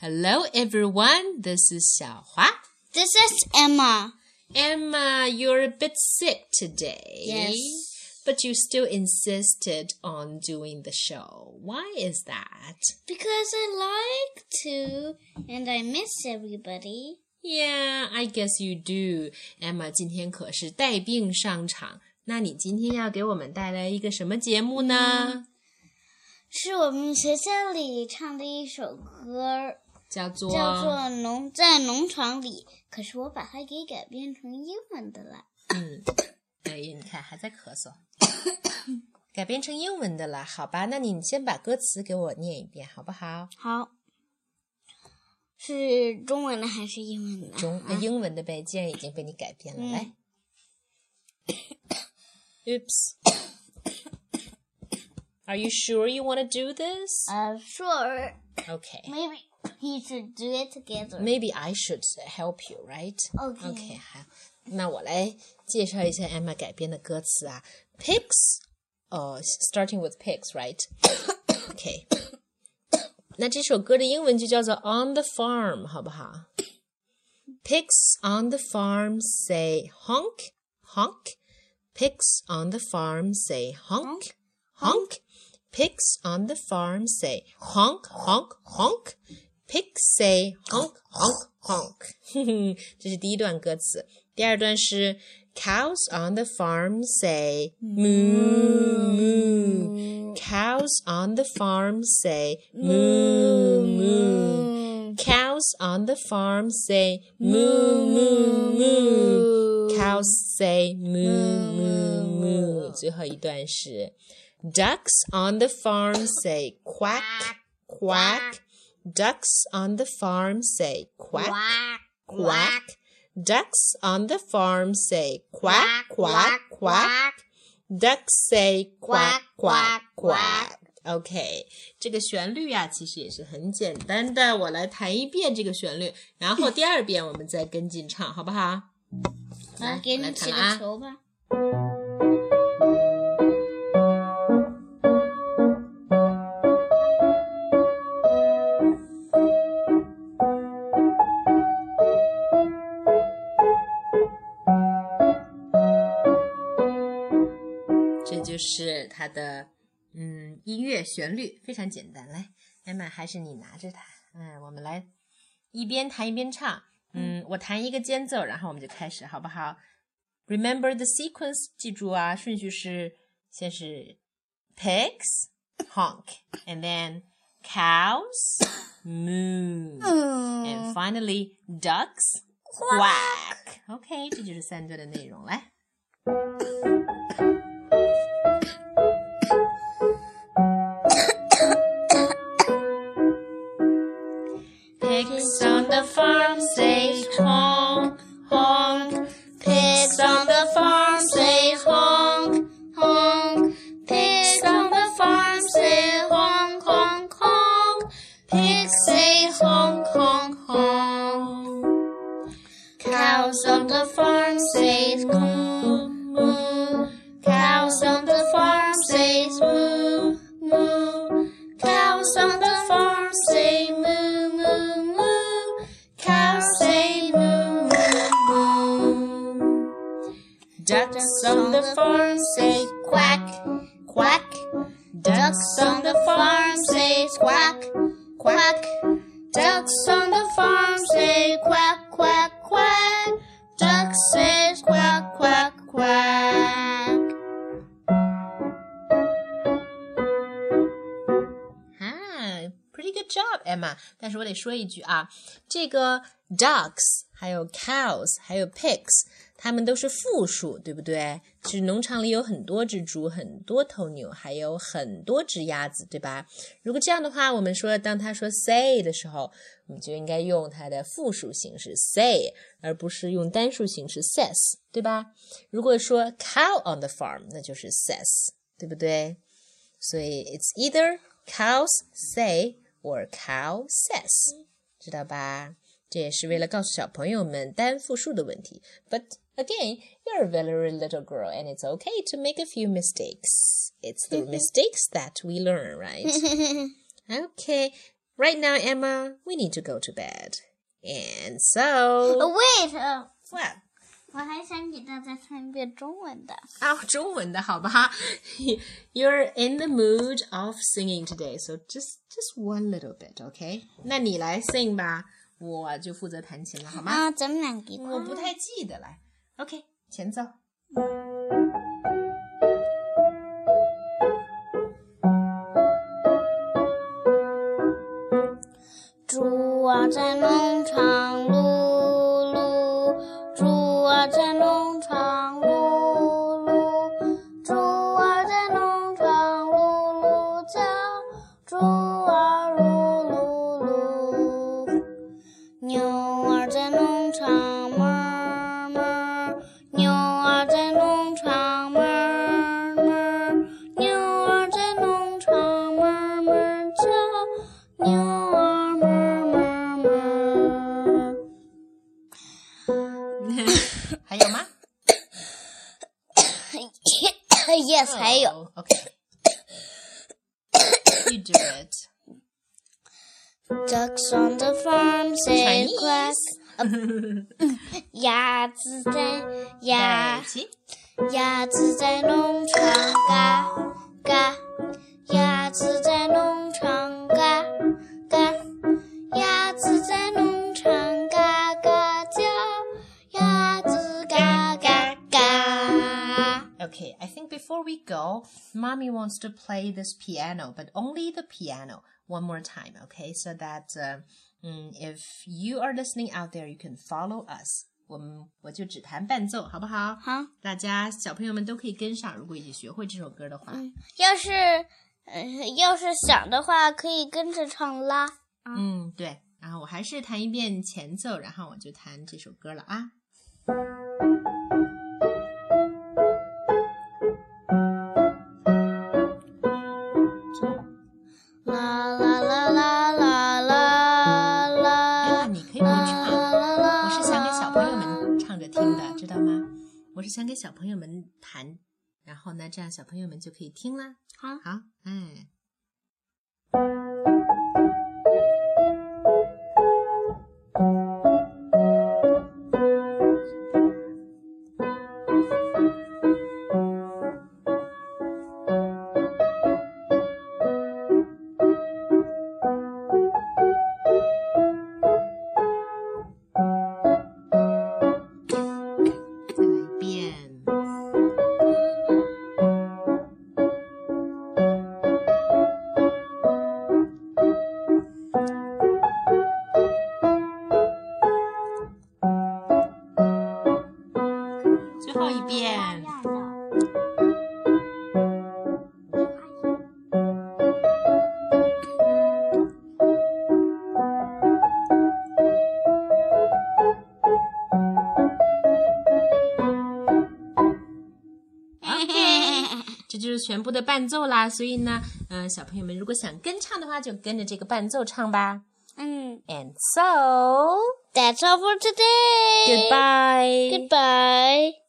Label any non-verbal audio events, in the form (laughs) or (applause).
Hello, everyone. This is 小华. This is Emma. Emma, you're a bit sick today. Yes. But you still insisted on doing the show. Why is that? Because I like to, and I miss everybody. Yeah, I guess you do. Emma 今天可是带病上场。那你今天要给我们带来一个什么节目呢？是我们学校里唱的一首歌， 叫做叫做农在农场里。可是我把它给改编成英文的了。嗯，哎，你看还在咳嗽，(coughs) 改编成英文的了。好吧，那你先把歌词给我念一遍，好不好？好，是中文的还是英文的？中、呃、英文的呗，既然已经被你改编了，嗯来。Oops. Are you sure you want to do this? Uh, sure. Okay. Maybe (coughs) we should do it together. Maybe I should help you, right? Okay. Okay. 好，那我来介绍一下 Emma 改编的歌词啊。Pigs，呃、uh,，starting with pigs, right? (coughs) Okay. (coughs) 那这首歌的英文就叫做 On the Farm，好不好？Pigs on the farm say honk, honk. Pigs on the farm say honk, honk. Pigs on the farm say honk, honk, honk. Pigs say honk, honk, honk. (laughs) 这是第一段歌词。第二段是 Cows on the farm say moo, moo. Cows on the farm say moo, moo. Cows on the farm say moo, moo, moo. Cows say moo, moo, moo. 最后一段是 Ducks on the farm say quack, quack. Ducks on the farm say quack, quack. Ducks on the farm say quack, quack, quack. Ducks say quack, quack, quack. OK，这个旋律呀、其实也是很简单的。我来弹一遍这个旋律，然后第二遍我们再跟进唱，好不好？来，啊，给你起弹了啊它的嗯音乐旋律，非常简单。来，艾玛，还是你拿着它，嗯，我们来一边弹一边唱。嗯，我弹一个间奏，然后我们就开始，好不好？Remember the sequence，记住啊，顺序是先是 pigs (laughs) honk，and then cows (laughs) moo，and 嗯 finally ducks quack。OK，这就是三段的内容。来。Pigs on the farm say honk, honk. Pigs on the farm say honk, honk. Pigs on the farm say honk, honk, honk. Pigs say honk, honk, honk. Cows on the farm say moo, Ducks on the farm say quack, quack. Ducks on the farm say quack, quack. Ducks on the farm say quack, quack, quack. Ducks say quack, quack, quack. 啊，pretty good job, Emma。但是我得说一句啊，这个 ducks 还有 cows 还有 pigs，它们都是复数，对不对？是农场里有很多只猪，很多头牛，还有很多只鸭子，对吧？如果这样的话，我们说当他说 say 的时候，我们就应该用它的复数形式 say，而不是用单数形式 says，对吧？如果说 cow on the farm，那就是 says，对不对？所以 it's either cows say or cow says，知道吧？这也是为了告诉小朋友们单复数的问题。But again, you're a very little girl, and it's okay to make a few mistakes. It's the mistakes that we learn, right? (laughs) Okay. Right now, Emma, we need to go to bed. And Uh, so, Wait，呃 what? 我还想给大家唱一遍中文的。啊，中文的好吧？You're (laughs) in the mood of singing today, so just just one little bit, okay? 那你来 sing 吧， 我就负责弹琴了，好吗？啊，咱们两个我不太记得了。OK，前奏。猪啊在农场 yes，还有。 Oh, OK. You do it. Ducks on the farm say Chinese. quack。(laughs) 鸭子在鸭在一起。鸭子在农场嘎嘎，鸭子在 we go, mommy wants to play this piano, but only the piano one more time, okay? So that uh, mm, if you are listening out there, you can follow us. 我们我就只弹伴奏，好不好？好，大家小朋友们都可以跟上，如果已经学会这首歌的话。要是呃要是想的话，可以跟着唱啦。嗯，对。然后我还是弹一遍前奏，然后我就弹这首歌了啊。 是想给小朋友们弹，然后呢，这样小朋友们就可以听啦。好好，哎，最后一遍。这就是全部的伴奏啦。所以呢，嗯、小朋友们如果想跟唱的话，就跟着这个伴奏唱吧。嗯 And so,，That's all for today. goodbye. Goodbye.